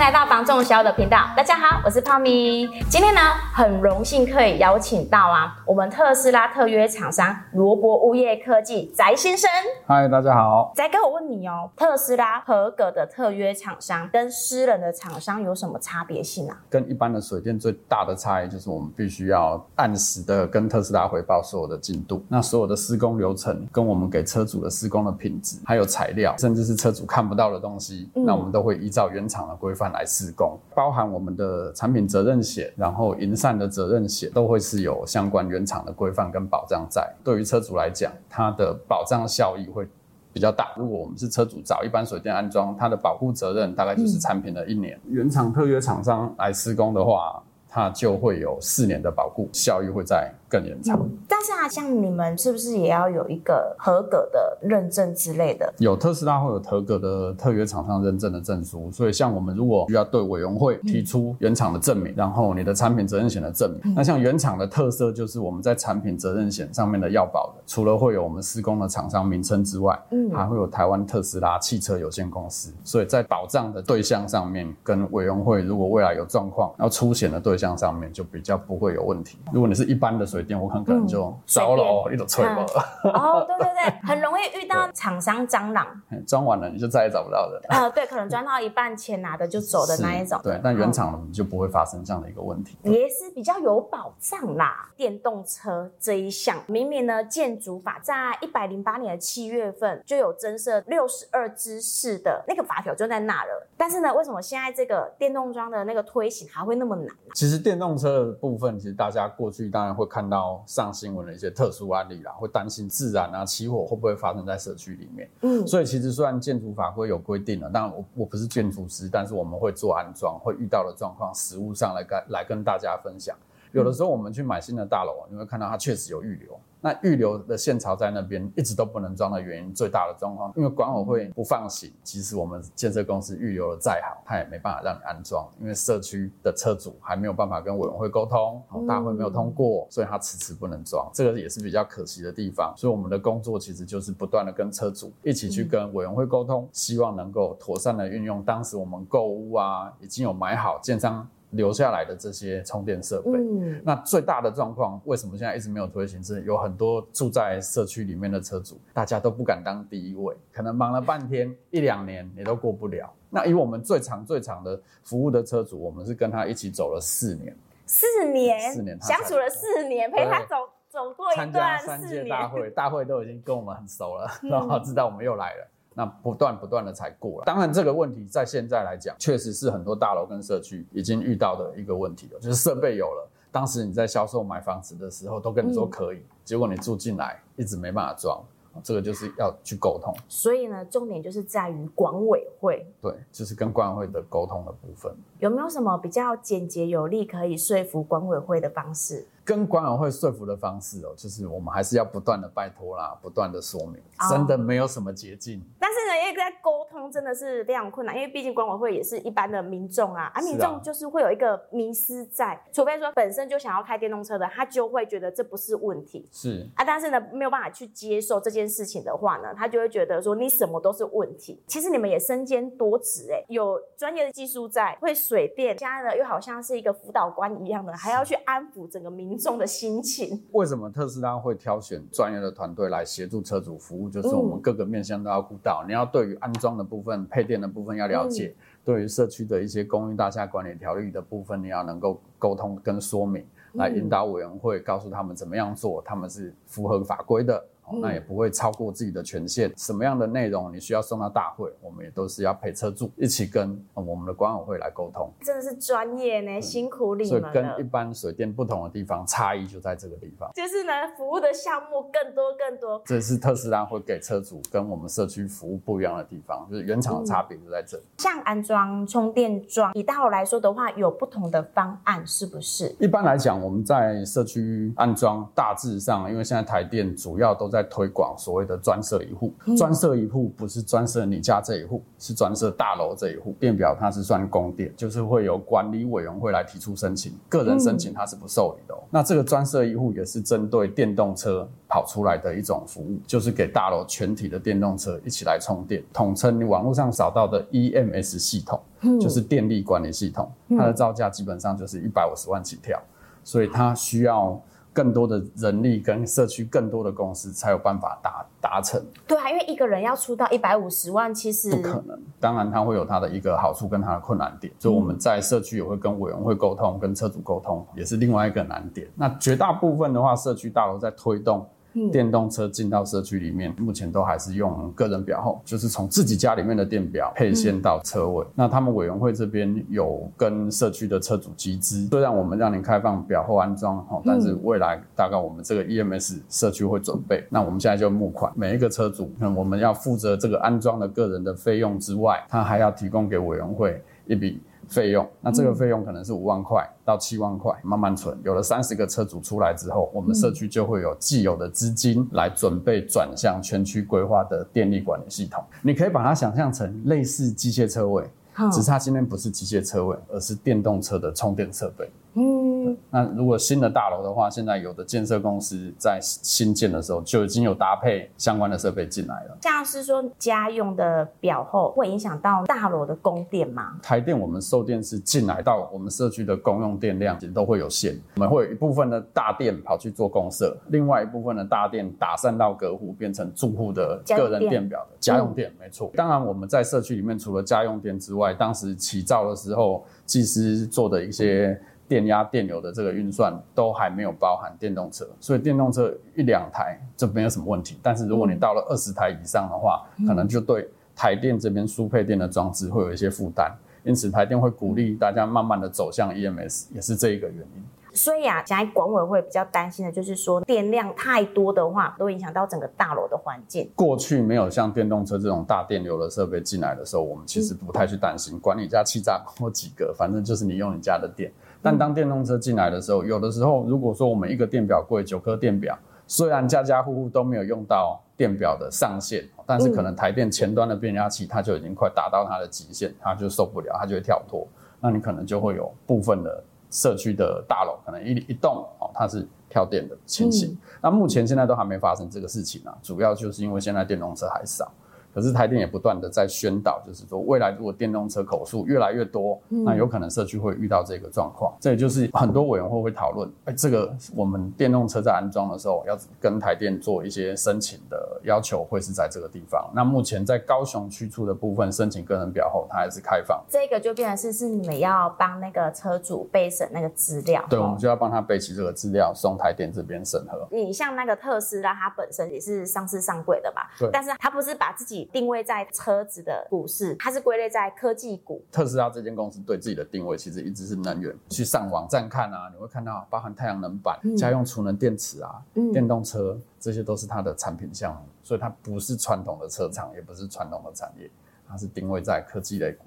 来到房仲小的频道，大家好，我是泡咪。今天呢，很荣幸可以邀请到啊，我们特斯拉特约厂商罗博物业科技翟先生。嗨，大家好。翟哥，我问你哦，特斯拉合格的特约厂商跟私人的厂商有什么差别性啊？跟一般的水电最大的差异就是我们必须要按时的跟特斯拉回报所有的进度，那所有的施工流程跟我们给车主的施工的品质，还有材料，甚至是车主看不到的东西，嗯、那我们都会依照原厂的规。规范来施工，包含我们的产品责任险，然后营缮的责任险，都会是有相关原厂的规范跟保障在。对于车主来讲，它的保障效益会比较大。如果我们是车主找一般水电安装，它的保护责任大概就是产品的一年。嗯、原厂特约厂商来施工的话，它就会有四年的保护，效益会在。更延长，但是啊，像你们是不是也要有一个合格的认证之类的？有特斯拉会有合格的特约厂商认证的证书，所以像我们如果需要对委员会提出原厂的证明，嗯、然后你的产品责任险的证明，嗯、那像原厂的特色就是我们在产品责任险上面的要保的，除了会有我们施工的厂商名称之外，嗯，还会有台湾特斯拉汽车有限公司，所以在保障的对象上面，跟委员会如果未来有状况要出险的对象上面，就比较不会有问题。如果你是一般的水电，我很可能就糟了哦，一种脆了。哦，对对对，很容易遇到 厂商蟑螂，装完了你就再也找不到的。呃，对，可能装到一半钱拿的就走的那一种。对，但原厂你就不会发生这样的一个问题。也是比较有保障啦。电动车这一项，明明呢建筑法在一百零八年的七月份就有增设六十二支式的那个法条就在那了，但是呢，为什么现在这个电动桩的那个推行还会那么难呢？其实电动车的部分，其实大家过去当然会看到。上新闻的一些特殊案例啦，会担心自燃啊、起火会不会发生在社区里面？嗯，所以其实虽然建筑法规有规定了，但我我不是建筑师，但是我们会做安装，会遇到的状况，实物上来跟来跟大家分享。有的时候我们去买新的大楼，你会看到它确实有预留。那预留的线槽在那边一直都不能装的原因，最大的状况，因为管委会不放行。即使我们建设公司预留的再好，它也没办法让你安装，因为社区的车主还没有办法跟委员会沟通，大会没有通过，所以它迟迟不能装。这个也是比较可惜的地方。所以我们的工作其实就是不断的跟车主一起去跟委员会沟通，希望能够妥善的运用当时我们购物啊已经有买好建商。留下来的这些充电设备，嗯，那最大的状况为什么现在一直没有推行？是有很多住在社区里面的车主，大家都不敢当第一位，可能忙了半天一两年也都过不了。那以我们最长最长的服务的车主，我们是跟他一起走了四年，四年，四年相处了四年，陪他走走过一段三届大会，大会都已经跟我们很熟了，然后知道我们又来了。那不断不断的才过来，当然这个问题在现在来讲，确实是很多大楼跟社区已经遇到的一个问题了，就是设备有了，当时你在销售买房子的时候都跟你说可以，嗯、结果你住进来一直没办法装，这个就是要去沟通。所以呢，重点就是在于管委会，对，就是跟管委会的沟通的部分。有没有什么比较简洁有力可以说服管委会的方式？跟管委会说服的方式哦，就是我们还是要不断的拜托啦，不断的说明，真的没有什么捷径。但是呢，因为在沟通真的是非常困难，因为毕竟管委会也是一般的民众啊，而民众就是会有一个迷失在，除非说本身就想要开电动车的，他就会觉得这不是问题，是。啊，但是呢，没有办法去接受这件事情的话呢，他就会觉得说你什么都是问题。其实你们也身兼多职，哎，有专业的技术在，会水电，现在呢又好像是一个辅导官一样的，还要去安抚整个民众的心情。为什么特斯拉会挑选专业的团队来协助车主服务？就是我们各个面向都要顾到。嗯、你要对于安装的部分、配电的部分要了解；嗯、对于社区的一些公寓大厦管理条例的部分，你要能够沟通跟说明，来引导委员会，告诉他们怎么样做，他们是符合法规的。那也不会超过自己的权限。什么样的内容你需要送到大会，我们也都是要陪车主一起跟我们的管委会来沟通。真的是专业呢，辛苦你们了。所以跟一般水电不同的地方，差异就在这个地方。就是呢，服务的项目更多更多。这是特斯拉会给车主跟我们社区服务不一样的地方，就是原厂的差别就在这里。像安装充电桩，以大楼来说的话，有不同的方案，是不是？一般来讲，我们在社区安装，大致上，因为现在台电主要都在。在推广所谓的专设一户。专设一户不是专设你家这一户，是专设大楼这一户。电表它是算供电，就是会由管理委员会来提出申请，个人申请它是不受理的哦。嗯、那这个专设一户也是针对电动车跑出来的一种服务，就是给大楼全体的电动车一起来充电，统称你网络上找到的 EMS 系统，就是电力管理系统。它的造价基本上就是一百五十万起跳，所以它需要。更多的人力跟社区更多的公司才有办法达达成。对啊，因为一个人要出到一百五十万，其实不可能。当然，它会有它的一个好处跟它的困难点。所以我们在社区也会跟委员会沟通，跟车主沟通，也是另外一个难点。那绝大部分的话，社区大楼在推动。电动车进到社区里面，目前都还是用个人表后，就是从自己家里面的电表配线到车位。嗯、那他们委员会这边有跟社区的车主集资，虽然我们让您开放表后安装哈，但是未来大概我们这个 EMS 社区会准备。那我们现在就募款，每一个车主，那我们要负责这个安装的个人的费用之外，他还要提供给委员会一笔。费用，那这个费用可能是五万块到七万块，慢慢存。有了三十个车主出来之后，我们社区就会有既有的资金来准备转向全区规划的电力管理系统。你可以把它想象成类似机械车位，只是它今天不是机械车位，而是电动车的充电设备。嗯，那如果新的大楼的话，现在有的建设公司在新建的时候就已经有搭配相关的设备进来了。像是说家用的表后会影响到大楼的供电吗？台电我们售电是进来到我们社区的公用电量都会有限，我们会有一部分的大电跑去做公设，另外一部分的大电打散到隔户，变成住户的个人电表的家用电，嗯、没错。当然我们在社区里面除了家用电之外，当时起造的时候技师做的一些。电压、电流的这个运算都还没有包含电动车，所以电动车一两台就没有什么问题。但是如果你到了二十台以上的话，嗯、可能就对台电这边输配电的装置会有一些负担。因此，台电会鼓励大家慢慢的走向 EMS，也是这一个原因。所以啊，现在管委会比较担心的就是说，电量太多的话，都影响到整个大楼的环境。过去没有像电动车这种大电流的设备进来的时候，我们其实不太去担心，管你家气炸锅几个，反正就是你用你家的电。但当电动车进来的时候，有的时候如果说我们一个电表柜九颗电表，虽然家家户户都没有用到电表的上限，但是可能台电前端的变压器它就已经快达到它的极限，它就受不了，它就会跳脱。那你可能就会有部分的。社区的大楼可能一一栋哦，它是跳电的情形。嗯、那目前现在都还没发生这个事情啊，主要就是因为现在电动车还少。可是台电也不断的在宣导，就是说未来如果电动车口数越来越多，嗯、那有可能社区会遇到这个状况。这也就是很多委员会会讨论，哎，这个我们电动车在安装的时候，要跟台电做一些申请的要求，会是在这个地方。那目前在高雄区处的部分申请个人表后，它还是开放。这个就变成是是你们要帮那个车主备审那个资料，对，我们就要帮他备齐这个资料，送台电这边审核。你像那个特斯拉，它本身也是上市上柜的嘛？对，但是它不是把自己定位在车子的股市，它是归类在科技股。特斯拉这间公司对自己的定位其实一直是能源。去上网站看啊，你会看到包含太阳能板、嗯、家用储能电池啊、嗯、电动车，这些都是它的产品项目。所以它不是传统的车厂，也不是传统的产业，它是定位在科技类股。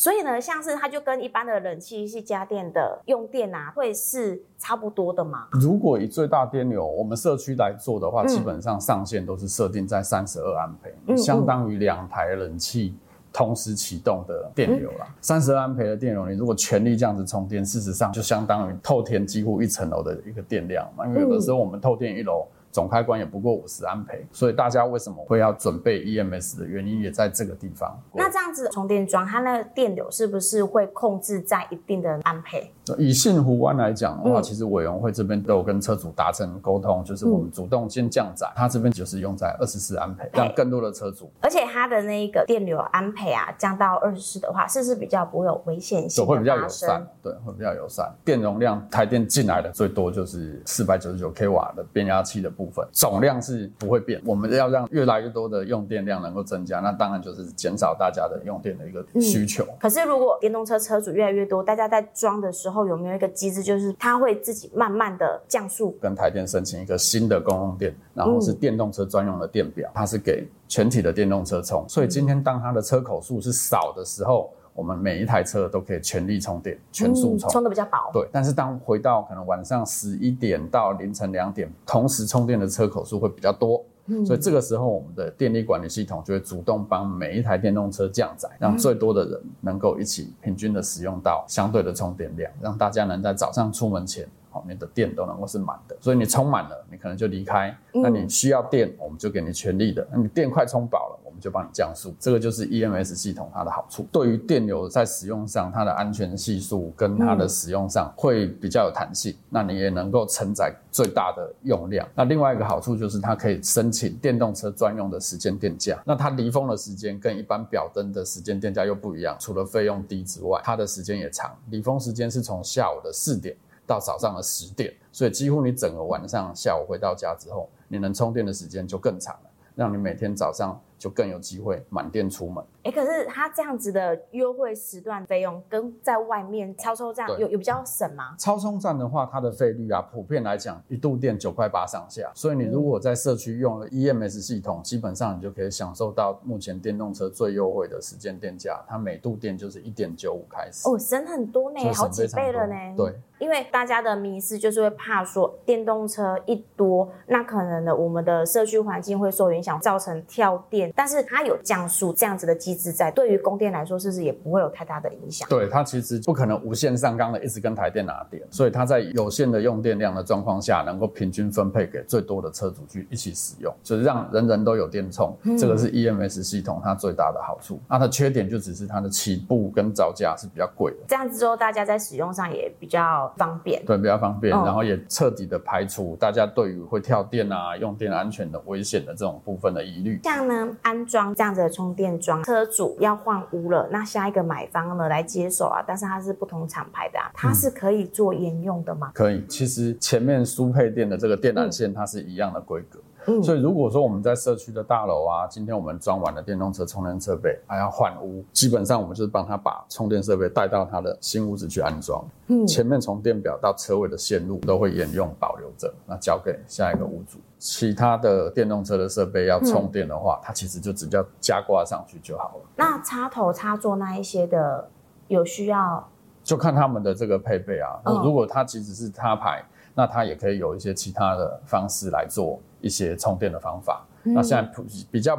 所以呢，像是它就跟一般的冷气系家电的用电啊，会是差不多的嘛？如果以最大电流我们社区来做的话，嗯、基本上上限都是设定在三十二安培，嗯、相当于两台冷气同时启动的电流啦。三十二安培的电流，你如果全力这样子充电，事实上就相当于透天几乎一层楼的一个电量嘛。因为有的时候我们透天一楼。总开关也不过五十安培，所以大家为什么会要准备 EMS 的原因也在这个地方。那这样子充电桩，它那个电流是不是会控制在一定的安培？以信湖湾来讲的话，嗯、其实委员会这边都有跟车主达成沟通，就是我们主动先降载，它、嗯、这边就是用在二十四安培，让更多的车主。而且它的那个电流安培啊，降到二十四的话，是不是比较不会有危险性？会比较友善，对，会比较友善。电容量台电进来的最多就是四百九十九 k 瓦的变压器的。部分总量是不会变，我们要让越来越多的用电量能够增加，那当然就是减少大家的用电的一个需求。嗯、可是如果电动车车主越来越多，大家在装的时候有没有一个机制，就是它会自己慢慢的降速？跟台电申请一个新的公用电，然后是电动车专用的电表，它是给全体的电动车充。所以今天当它的车口数是少的时候。我们每一台车都可以全力充电，全速充，充的比较饱。对，但是当回到可能晚上十一点到凌晨两点，同时充电的车口数会比较多。嗯，所以这个时候我们的电力管理系统就会主动帮每一台电动车降载，让最多的人能够一起平均的使用到相对的充电量，让大家能在早上出门前。好，你的电都能够是满的，所以你充满了，你可能就离开。那你需要电，我们就给你全力的。那你电快充饱了，我们就帮你降速。这个就是 EMS 系统它的好处。对于电流在使用上，它的安全系数跟它的使用上会比较有弹性。那你也能够承载最大的用量。那另外一个好处就是它可以申请电动车专用的时间电价。那它离峰的时间跟一般表灯的时间电价又不一样，除了费用低之外，它的时间也长。离峰时间是从下午的四点。到早上的十点，所以几乎你整个晚上下午回到家之后，你能充电的时间就更长了，让你每天早上。就更有机会满电出门。哎、欸，可是它这样子的优惠时段费用，跟在外面超充站有有比较省吗？超充站的话，它的费率啊，普遍来讲一度电九块八上下。所以你如果在社区用了 EMS 系统，基本上你就可以享受到目前电动车最优惠的时间电价，它每度电就是一点九五开始。哦，省很多呢，好几倍了呢。对，因为大家的迷思就是会怕说电动车一多，那可能呢我们的社区环境会受影响，造成跳电。但是它有降速这样子的机制在，对于供电来说，是不是也不会有太大的影响？对，它其实不可能无限上纲的一直跟台电拿电，所以它在有限的用电量的状况下，能够平均分配给最多的车主去一起使用，就是让人人都有电充。嗯、这个是 EMS 系统它最大的好处。那它的缺点就只是它的起步跟造价是比较贵的。这样子之后，大家在使用上也比较方便。对，比较方便，哦、然后也彻底的排除大家对于会跳电啊、用电安全的危险的这种部分的疑虑。像呢，安装。这样子的充电桩，车主要换屋了，那下一个买方呢来接手啊？但是它是不同厂牌的啊，它是可以做沿用的吗？嗯，可以，其实前面输配电的这个电缆线它是一样的规格。嗯嗯、所以如果说我们在社区的大楼啊，今天我们装完了电动车充电设备，还要换屋，基本上我们就是帮他把充电设备带到他的新屋子去安装。嗯，前面从电表到车位的线路都会沿用保留着，那交给下一个屋主。其他的电动车的设备要充电的话，嗯、它其实就只叫加挂上去就好了。那插头插座那一些的有需要，就看他们的这个配备啊。哦、如果它其实是插排，那它也可以有一些其他的方式来做。一些充电的方法，嗯、那现在普比较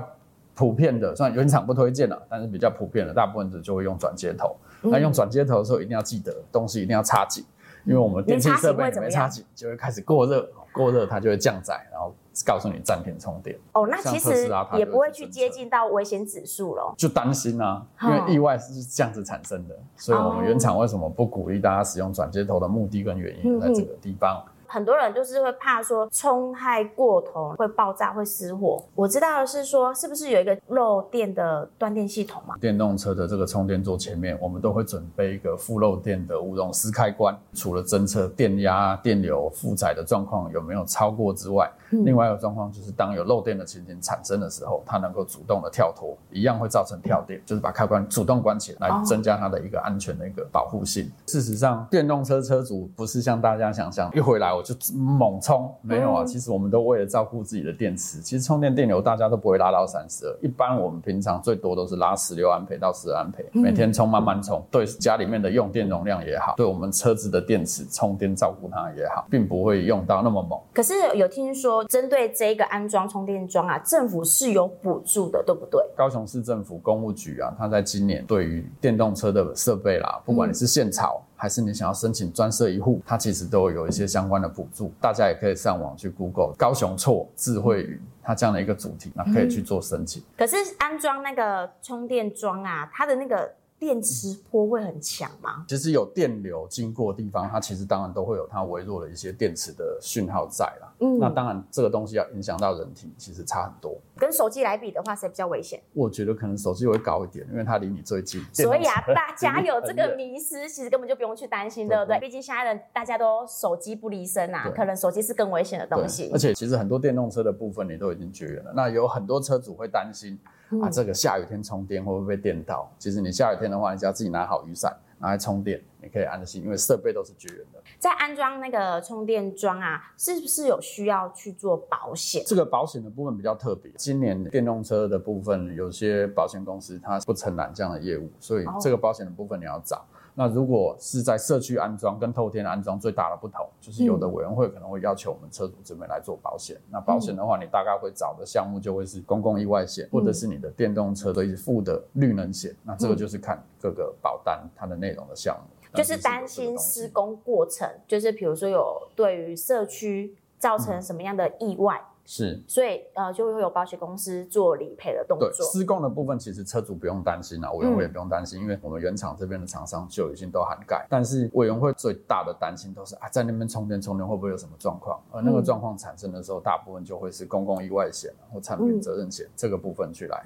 普遍的，虽然原厂不推荐了，但是比较普遍的，大部分的就会用转接头。嗯、那用转接头的时候，一定要记得东西一定要插紧，因为我们电器设备没插紧，就会开始过热，过热它就会降载，然后告诉你暂停充电。哦，那其实也不会去接近到危险指数了，就担心啊，因为意外是这样子产生的，所以我们原厂为什么不鼓励大家使用转接头的目的跟原因在这个地方。很多人就是会怕说充太过头会爆炸会失火。我知道的是说，是不是有一个漏电的断电系统嘛？电动车的这个充电座前面，我们都会准备一个负漏电的无熔丝开关，除了侦测电压、电流负载的状况有没有超过之外，嗯、另外一个状况就是当有漏电的情形产生的时候，它能够主动的跳脱，一样会造成跳电，就是把开关主动关起来，来增加它的一个安全的一个保护性。哦、事实上，电动车车主不是像大家想象，一回来我就猛冲，没有啊。其实我们都为了照顾自己的电池，其实充电电流大家都不会拉到三十二，一般我们平常最多都是拉十六安培到十二安培，每天充慢慢充，对家里面的用电容量也好，对我们车子的电池充电照顾它也好，并不会用到那么猛。可是有听说，针对这个安装充电桩啊，政府是有补助的，对不对？高雄市政府公务局啊，它在今年对于电动车的设备啦，不管你是现炒。还是你想要申请专设一户，它其实都有一些相关的补助，大家也可以上网去 Google 高雄错智慧云，它这样的一个主题，那可以去做申请。可是安装那个充电桩啊，它的那个。电磁波会很强吗？其实有电流经过的地方，它其实当然都会有它微弱的一些电磁的讯号在啦。嗯，那当然这个东西要影响到人体，其实差很多。跟手机来比的话，谁比较危险？我觉得可能手机会高一点，因为它离你最近。所以啊，大家有这个迷思，其实根本就不用去担心，对不对？毕竟现在人大家都手机不离身啊，可能手机是更危险的东西。而且其实很多电动车的部分你都已经绝缘了，那有很多车主会担心。啊，这个下雨天充电会不会被电到？其实你下雨天的话，你只要自己拿好雨伞，拿来充电，你可以安心，因为设备都是绝缘的。在安装那个充电桩啊，是不是有需要去做保险？这个保险的部分比较特别，今年电动车的部分，有些保险公司它不承揽这样的业务，所以这个保险的部分你要找。那如果是在社区安装跟透天安装最大的不同，就是有的委员会可能会要求我们车主这边来做保险。嗯、那保险的话，你大概会找的项目就会是公共意外险，嗯、或者是你的电动车的一附的绿能险。那这个就是看各个保单它的内容的项目。就是担心施工过程，就是比如说有对于社区造成什么样的意外。嗯是，所以呃，就会有保险公司做理赔的动作。对，施工的部分其实车主不用担心啊，委员会也不用担心，嗯、因为我们原厂这边的厂商就已经都涵盖。但是委员会最大的担心都是啊，在那边充电充电会不会有什么状况？而那个状况产生的时候，大部分就会是公共意外险或产品责任险、嗯、这个部分去来。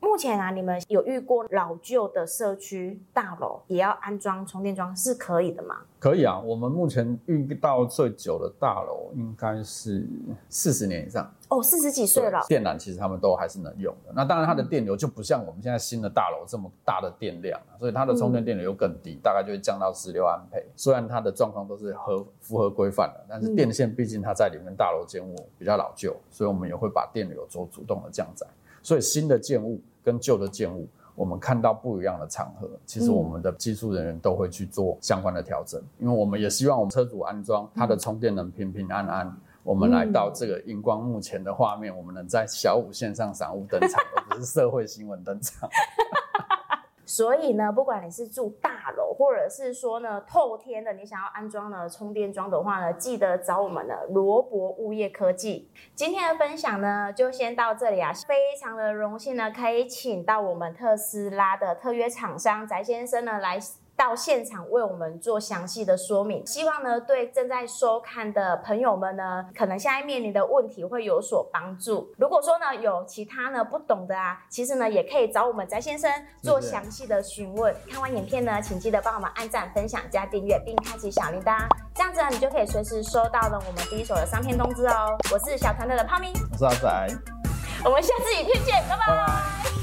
目前啊，你们有遇过老旧的社区大楼也要安装充电桩是可以的吗？可以啊，我们目前遇到最久的大楼应该是四十年以上哦，四十几岁了。电缆其实他们都还是能用的。那当然，它的电流就不像我们现在新的大楼这么大的电量，所以它的充电电流又更低，嗯、大概就会降到十六安培。虽然它的状况都是合符合规范的，但是电线毕竟它在里面大楼建物比较老旧，所以我们也会把电流做主动的降载。所以新的建物跟旧的建物，我们看到不一样的场合，其实我们的技术人员都会去做相关的调整，因为我们也希望我们车主安装它的充电能平平安安。我们来到这个荧光幕前的画面，我们能在小五线上闪物登场，而不是社会新闻登场。所以呢，不管你是住大楼，或者是说呢透天的，你想要安装呢充电桩的话呢，记得找我们的罗博物业科技。今天的分享呢，就先到这里啊，非常的荣幸呢，可以请到我们特斯拉的特约厂商翟先生呢来。到现场为我们做详细的说明，希望呢对正在收看的朋友们呢，可能现在面临的问题会有所帮助。如果说呢有其他呢不懂的啊，其实呢也可以找我们翟先生做详细的询问。看完影片呢，请记得帮我们按赞、分享、加订阅，并开启小铃铛，这样子呢你就可以随时收到了我们第一手的商片通知哦。我是小团队的泡咪，我是阿仔，我们下次影片见，拜拜。拜拜。